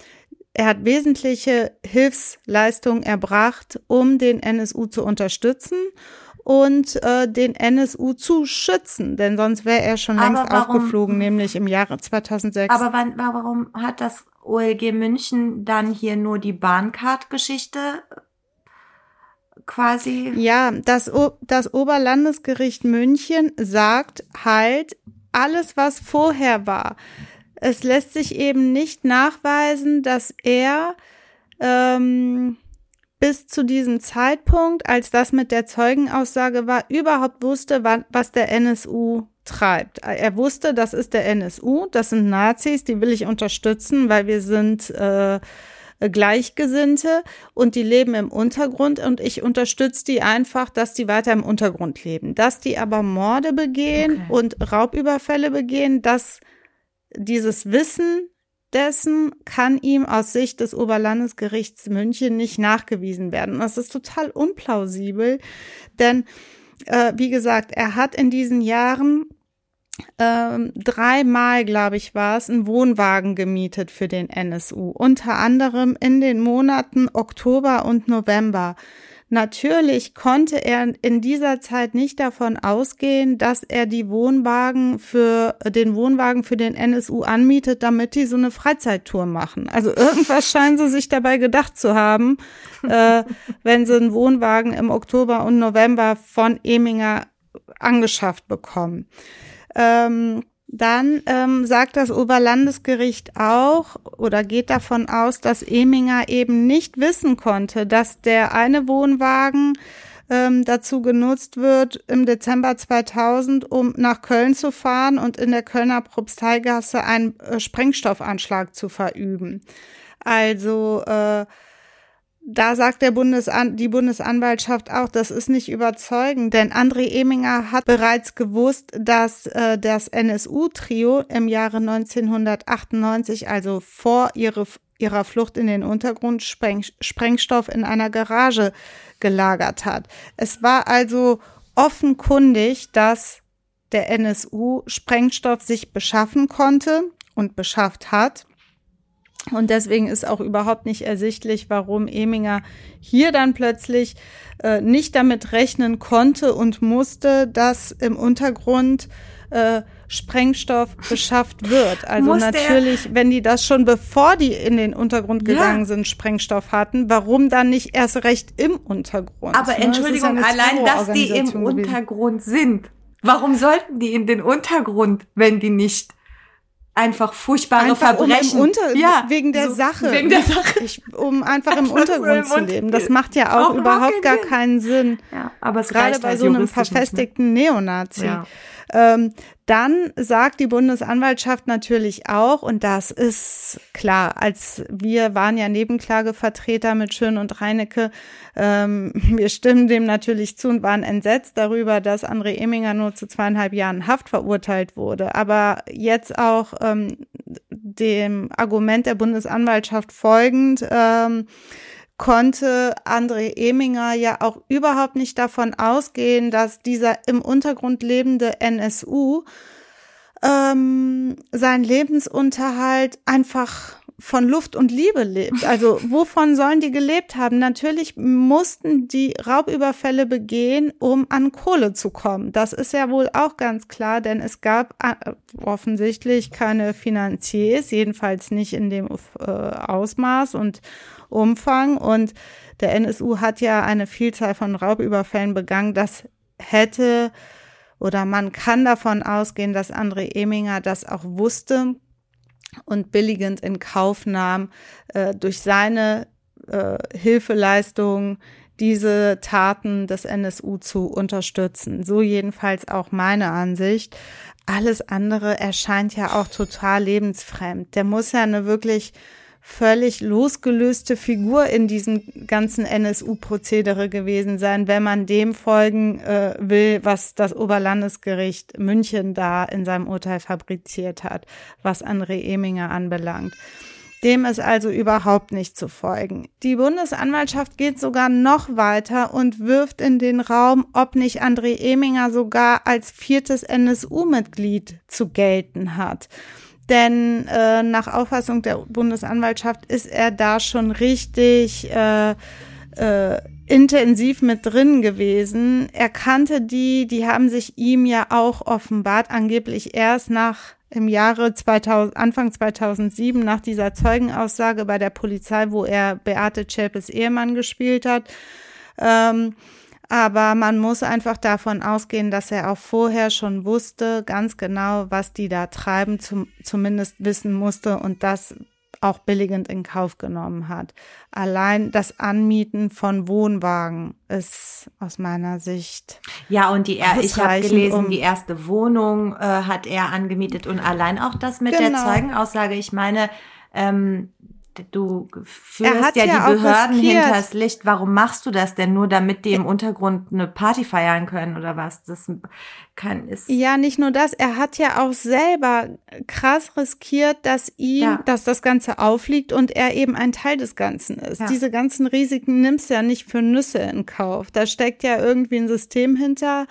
er hat wesentliche Hilfsleistungen erbracht, um den NSU zu unterstützen und äh, den NSU zu schützen, denn sonst wäre er schon längst warum, aufgeflogen, nämlich im Jahre 2006. Aber wann, warum hat das OLG München dann hier nur die Bahncard-Geschichte quasi? Ja, das, das Oberlandesgericht München sagt halt, alles, was vorher war. Es lässt sich eben nicht nachweisen, dass er ähm, bis zu diesem Zeitpunkt, als das mit der Zeugenaussage war, überhaupt wusste, was der NSU treibt. Er wusste, das ist der NSU, das sind Nazis, die will ich unterstützen, weil wir sind äh, Gleichgesinnte und die leben im Untergrund und ich unterstütze die einfach, dass die weiter im Untergrund leben. Dass die aber Morde begehen okay. und Raubüberfälle begehen, dass dieses Wissen dessen kann ihm aus Sicht des Oberlandesgerichts München nicht nachgewiesen werden. Das ist total unplausibel, denn äh, wie gesagt, er hat in diesen Jahren ähm, dreimal, glaube ich, war es, einen Wohnwagen gemietet für den NSU. Unter anderem in den Monaten Oktober und November. Natürlich konnte er in dieser Zeit nicht davon ausgehen, dass er die Wohnwagen für den Wohnwagen für den NSU anmietet, damit die so eine Freizeittour machen. Also irgendwas scheinen sie sich dabei gedacht zu haben, äh, wenn sie einen Wohnwagen im Oktober und November von Eminger angeschafft bekommen. Ähm, dann ähm, sagt das Oberlandesgericht auch oder geht davon aus, dass Eminger eben nicht wissen konnte, dass der eine Wohnwagen ähm, dazu genutzt wird, im Dezember 2000, um nach Köln zu fahren und in der Kölner Propsteigasse einen äh, Sprengstoffanschlag zu verüben. Also äh, da sagt der Bundesan die Bundesanwaltschaft auch, das ist nicht überzeugend, denn André Eminger hat bereits gewusst, dass äh, das NSU-Trio im Jahre 1998, also vor ihre, ihrer Flucht in den Untergrund, Spreng Sprengstoff in einer Garage gelagert hat. Es war also offenkundig, dass der NSU Sprengstoff sich beschaffen konnte und beschafft hat. Und deswegen ist auch überhaupt nicht ersichtlich, warum Eminger hier dann plötzlich äh, nicht damit rechnen konnte und musste, dass im Untergrund äh, Sprengstoff beschafft wird. Also Muss natürlich, wenn die das schon bevor die in den Untergrund gegangen ja. sind, Sprengstoff hatten, warum dann nicht erst recht im Untergrund? Aber ne? Entschuldigung, das allein, dass die im gewesen. Untergrund sind. Warum sollten die in den Untergrund, wenn die nicht einfach furchtbare einfach Verbrechen. Um Unter ja, wegen der so, Sache. Wegen der Sache. Ich, um einfach im Untergrund zu leben. Das macht ja auch, auch überhaupt gar keinen Sinn. Ja, aber es Gerade bei halt so einem verfestigten Neonazi. Ja. Ähm, dann sagt die Bundesanwaltschaft natürlich auch, und das ist klar, als wir waren ja Nebenklagevertreter mit Schön und Reinecke, ähm, wir stimmen dem natürlich zu und waren entsetzt darüber, dass André Eminger nur zu zweieinhalb Jahren Haft verurteilt wurde. Aber jetzt auch ähm, dem Argument der Bundesanwaltschaft folgend, ähm, konnte André Eminger ja auch überhaupt nicht davon ausgehen, dass dieser im Untergrund lebende NSU ähm, seinen Lebensunterhalt einfach von Luft und Liebe lebt. Also wovon sollen die gelebt haben? Natürlich mussten die Raubüberfälle begehen, um an Kohle zu kommen. Das ist ja wohl auch ganz klar, denn es gab äh, offensichtlich keine Finanziers, jedenfalls nicht in dem äh, Ausmaß und Umfang. Und der NSU hat ja eine Vielzahl von Raubüberfällen begangen. Das hätte oder man kann davon ausgehen, dass André Eminger das auch wusste und billigend in Kauf nahm, äh, durch seine äh, Hilfeleistung diese Taten des NSU zu unterstützen. So jedenfalls auch meine Ansicht. Alles andere erscheint ja auch total lebensfremd. Der muss ja eine wirklich völlig losgelöste Figur in diesem ganzen NSU-Prozedere gewesen sein, wenn man dem folgen äh, will, was das Oberlandesgericht München da in seinem Urteil fabriziert hat, was André Eminger anbelangt. Dem ist also überhaupt nicht zu folgen. Die Bundesanwaltschaft geht sogar noch weiter und wirft in den Raum, ob nicht André Eminger sogar als viertes NSU-Mitglied zu gelten hat. Denn äh, nach Auffassung der Bundesanwaltschaft ist er da schon richtig äh, äh, intensiv mit drin gewesen. Er kannte die, die haben sich ihm ja auch offenbart, angeblich erst nach im Jahre 2000, Anfang 2007 nach dieser Zeugenaussage bei der Polizei, wo er Beate Zschäpes Ehemann gespielt hat. Ähm, aber man muss einfach davon ausgehen, dass er auch vorher schon wusste, ganz genau, was die da treiben, zum, zumindest wissen musste und das auch billigend in Kauf genommen hat. Allein das Anmieten von Wohnwagen ist aus meiner Sicht. Ja, und die er ich habe gelesen, um die erste Wohnung äh, hat er angemietet und allein auch das mit genau. der Zeugenaussage. Ich meine, ähm, du führst ja, ja, die Behörden hinters Licht. Warum machst du das denn nur, damit die im Untergrund eine Party feiern können oder was? Das kann ist. Ja, nicht nur das. Er hat ja auch selber krass riskiert, dass ihm, ja. dass das Ganze aufliegt und er eben ein Teil des Ganzen ist. Ja. Diese ganzen Risiken nimmst du ja nicht für Nüsse in Kauf. Da steckt ja irgendwie ein System hinter,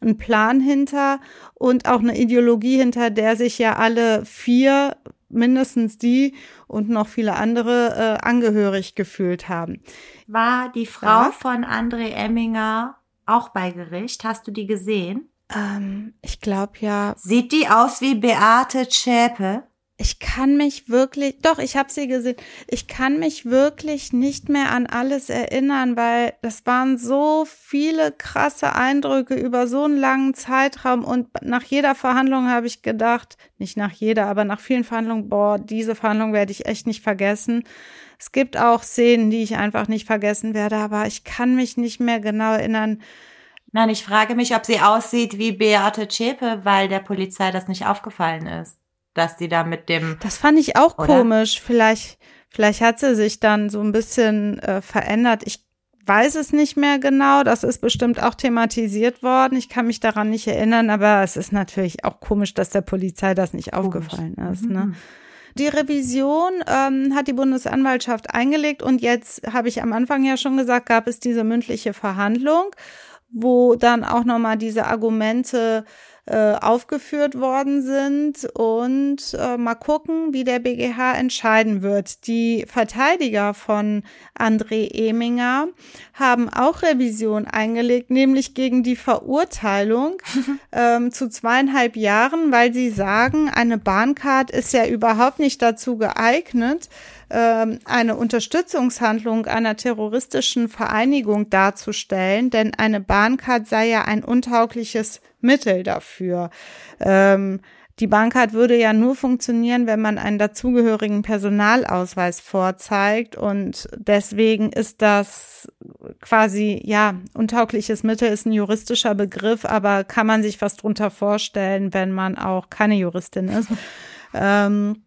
ein Plan hinter und auch eine Ideologie hinter, der sich ja alle vier mindestens die und noch viele andere äh, angehörig gefühlt haben. War die Frau ja. von André Emminger auch bei Gericht? Hast du die gesehen? Ähm, ich glaube ja. Sieht die aus wie Beate Zschäpe? Ich kann mich wirklich, doch, ich habe sie gesehen, ich kann mich wirklich nicht mehr an alles erinnern, weil das waren so viele krasse Eindrücke über so einen langen Zeitraum und nach jeder Verhandlung habe ich gedacht, nicht nach jeder, aber nach vielen Verhandlungen, boah, diese Verhandlung werde ich echt nicht vergessen. Es gibt auch Szenen, die ich einfach nicht vergessen werde, aber ich kann mich nicht mehr genau erinnern. Nein, ich frage mich, ob sie aussieht wie Beate Zschäpe, weil der Polizei das nicht aufgefallen ist dass die da mit dem. Das fand ich auch oder? komisch. Vielleicht, vielleicht hat sie sich dann so ein bisschen äh, verändert. Ich weiß es nicht mehr genau. Das ist bestimmt auch thematisiert worden. Ich kann mich daran nicht erinnern, aber es ist natürlich auch komisch, dass der Polizei das nicht komisch. aufgefallen ist. Ne? Mhm. Die Revision ähm, hat die Bundesanwaltschaft eingelegt und jetzt habe ich am Anfang ja schon gesagt, gab es diese mündliche Verhandlung, wo dann auch nochmal diese Argumente äh, aufgeführt worden sind und äh, mal gucken, wie der BGH entscheiden wird. Die Verteidiger von André Eminger haben auch Revision eingelegt, nämlich gegen die Verurteilung ähm, zu zweieinhalb Jahren, weil sie sagen, eine Bahncard ist ja überhaupt nicht dazu geeignet, eine Unterstützungshandlung einer terroristischen Vereinigung darzustellen, denn eine Bahncard sei ja ein untaugliches Mittel dafür. Ähm, die Bahncard würde ja nur funktionieren, wenn man einen dazugehörigen Personalausweis vorzeigt und deswegen ist das quasi, ja, untaugliches Mittel ist ein juristischer Begriff, aber kann man sich was drunter vorstellen, wenn man auch keine Juristin ist. ähm,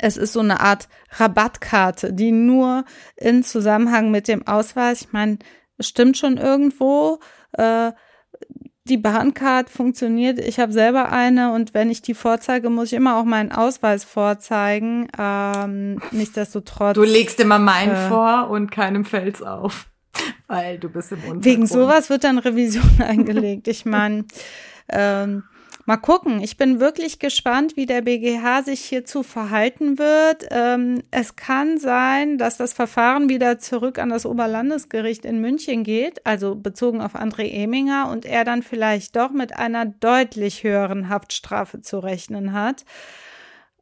es ist so eine Art Rabattkarte, die nur in Zusammenhang mit dem Ausweis, ich meine, stimmt schon irgendwo, äh, die Bahncard funktioniert. Ich habe selber eine und wenn ich die vorzeige, muss ich immer auch meinen Ausweis vorzeigen. Ähm, nichtsdestotrotz. Du legst immer meinen äh, vor und keinem fällt's auf, weil du bist im Untergrund. Wegen sowas wird dann Revision eingelegt. Ich meine, ähm, Mal gucken. Ich bin wirklich gespannt, wie der BGH sich hierzu verhalten wird. Ähm, es kann sein, dass das Verfahren wieder zurück an das Oberlandesgericht in München geht, also bezogen auf André Eminger, und er dann vielleicht doch mit einer deutlich höheren Haftstrafe zu rechnen hat.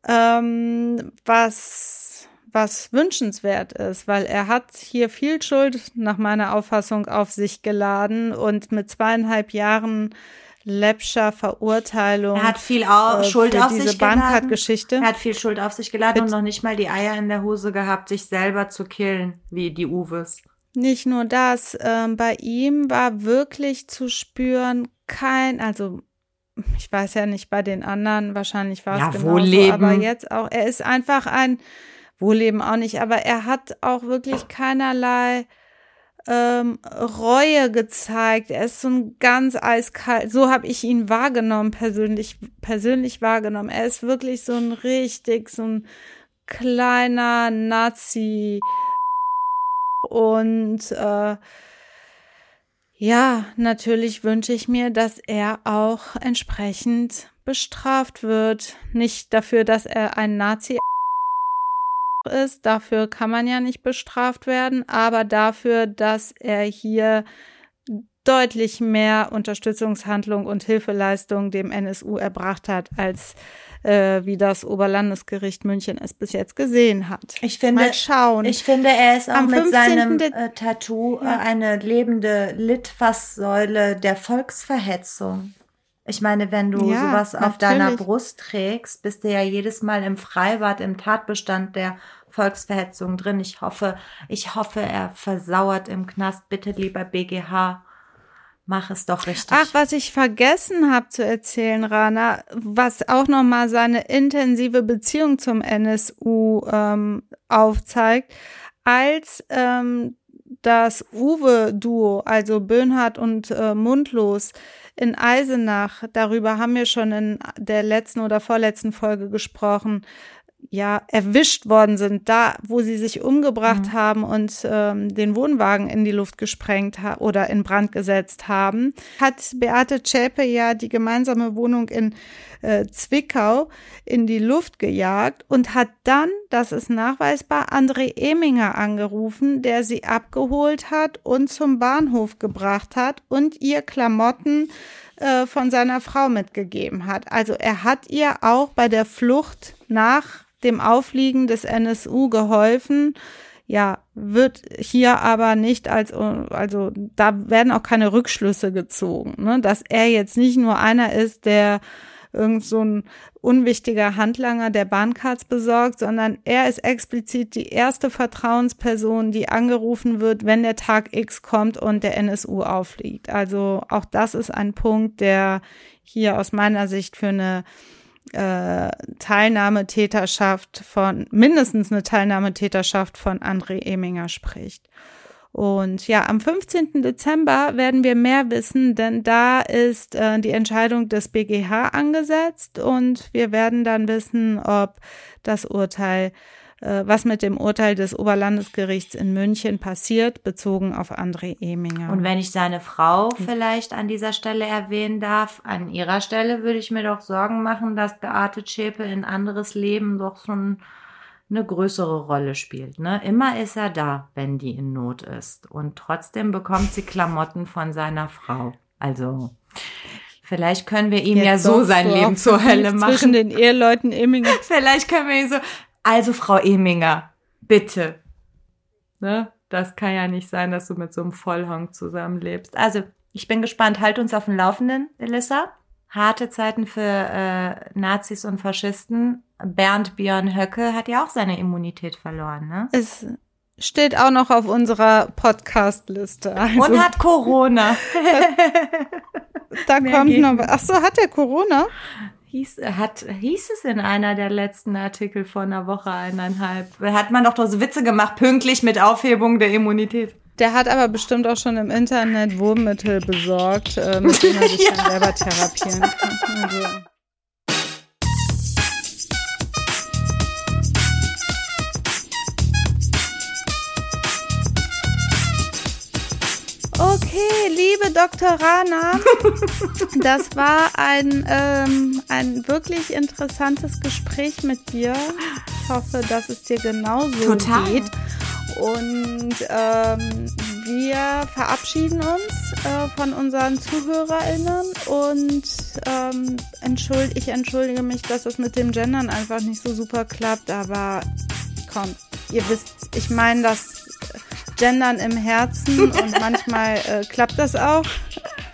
Ähm, was was wünschenswert ist, weil er hat hier viel Schuld nach meiner Auffassung auf sich geladen und mit zweieinhalb Jahren läppscher Verurteilung. Er hat viel au äh, Schuld auf sich geladen. Geschichte. Er hat viel Schuld auf sich geladen Mit und noch nicht mal die Eier in der Hose gehabt, sich selber zu killen, wie die Uwes. Nicht nur das, ähm, bei ihm war wirklich zu spüren kein, also ich weiß ja nicht bei den anderen, wahrscheinlich war es ja, genau so, aber jetzt auch, er ist einfach ein Wohlleben auch nicht, aber er hat auch wirklich keinerlei ähm, Reue gezeigt. Er ist so ein ganz eiskalt. So habe ich ihn wahrgenommen, persönlich, persönlich wahrgenommen. Er ist wirklich so ein richtig, so ein kleiner Nazi. Und äh, ja, natürlich wünsche ich mir, dass er auch entsprechend bestraft wird. Nicht dafür, dass er ein Nazi ist. Dafür kann man ja nicht bestraft werden, aber dafür, dass er hier deutlich mehr Unterstützungshandlung und Hilfeleistung dem NSU erbracht hat, als äh, wie das Oberlandesgericht München es bis jetzt gesehen hat. Ich finde, Mal schauen. Ich finde, er ist auch Am mit 15. seinem äh, Tattoo äh, Ja. eine lebende Litfaßsäule der Volksverhetzung. Ich meine, wenn du Ja, sowas auf deiner. Brust trägst, bist du ja jedes Mal im Freibad im Tatbestand der Volksverhetzung drin. Ich hoffe, ich hoffe, er versauert im Knast. Bitte, lieber BGH, mach es doch richtig. Ach, was ich vergessen habe zu erzählen, Rana, was auch nochmal seine intensive Beziehung zum NSU ähm, aufzeigt, als ähm, das Uwe-Duo, also Böhnhardt und äh, Mundlos in Eisenach, darüber haben wir schon in der letzten oder vorletzten Folge gesprochen, ja, erwischt worden sind, da, wo sie sich umgebracht Mhm. haben und ähm, den Wohnwagen in die Luft gesprengt ha oder in Brand gesetzt haben, hat Beate Zschäpe ja die gemeinsame Wohnung in äh, Zwickau in die Luft gejagt und hat dann, das ist nachweisbar, André Eminger angerufen, der sie abgeholt hat und zum Bahnhof gebracht hat und ihr Klamotten äh, von seiner Frau mitgegeben hat. Also er hat ihr auch bei der Flucht nach dem Aufliegen des NSU geholfen. Ja, wird hier aber nicht als, also da werden auch keine Rückschlüsse gezogen, ne? dass er jetzt nicht nur einer ist, der irgend so ein unwichtiger Handlanger der Bahncards besorgt, sondern er ist explizit die erste Vertrauensperson, die angerufen wird, wenn der Tag X kommt und der NSU aufliegt. Also auch das ist ein Punkt, der hier aus meiner Sicht für eine äh, Teilnahmetäterschaft von, mindestens eine Teilnahmetäterschaft von André Eminger spricht. Und ja, am 15. Dezember werden wir mehr wissen, denn da ist äh, die Entscheidung des BGH angesetzt und wir werden dann wissen, ob das Urteil, was mit dem Urteil des Oberlandesgerichts in München passiert, bezogen auf André Eminger. Und wenn ich seine Frau vielleicht an dieser Stelle erwähnen darf, an ihrer Stelle würde ich mir doch Sorgen machen, dass Beate Zschäpe in anderes Leben doch schon eine größere Rolle spielt. Ne? Immer ist er da, wenn die in Not ist. Und trotzdem bekommt sie Klamotten von seiner Frau. Also vielleicht können wir ihm ja Jetzt so sorgst sein Leben zur Hölle Zwischen machen. den Eheleuten Eminger. Vielleicht können wir ihn so, also Frau Eminger, bitte. Ne? Das kann ja nicht sein, dass du mit so einem Vollhonk zusammenlebst. Also, ich bin gespannt. Halt uns auf dem Laufenden, Elissa. Harte Zeiten für äh, Nazis und Faschisten. Bernd Björn Höcke hat ja auch seine Immunität verloren, ne? Es steht auch noch auf unserer Podcast-Liste. Also, Und hat Corona. da mehr kommt noch. was. Ach so, hat er Corona? Hieß, hat, hieß es in einer der letzten Artikel vor einer Woche, eineinhalb. Hat man doch so Witze gemacht, pünktlich mit Aufhebung der Immunität. Der hat aber bestimmt auch schon im Internet Wurmmittel besorgt, äh, mit denen er sich dann selber therapieren kann. Also. Liebe Dr. Rana, das war ein, ähm, ein wirklich interessantes Gespräch mit dir. Ich hoffe, dass es dir genauso Total. geht. Und ähm, wir verabschieden uns äh, von unseren ZuhörerInnen und ähm, entschuld, ich entschuldige mich, dass es mit dem Gendern einfach nicht so super klappt, aber komm, ihr wisst, ich meine das Gendern im Herzen und manchmal äh, klappt das auch.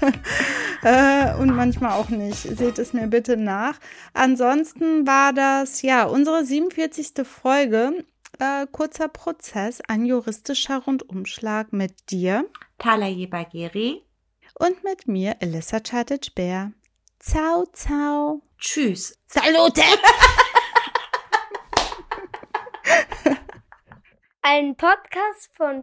äh, und manchmal auch nicht. Seht es mir bitte nach. Ansonsten war das ja unsere 47. Folge. Äh, kurzer Prozess, ein juristischer Rundumschlag mit dir Tala Jebageri. und mit mir, Elissa Chartic-Bär. Ciao, ciao. Tschüss. Salute! Ein Podcast von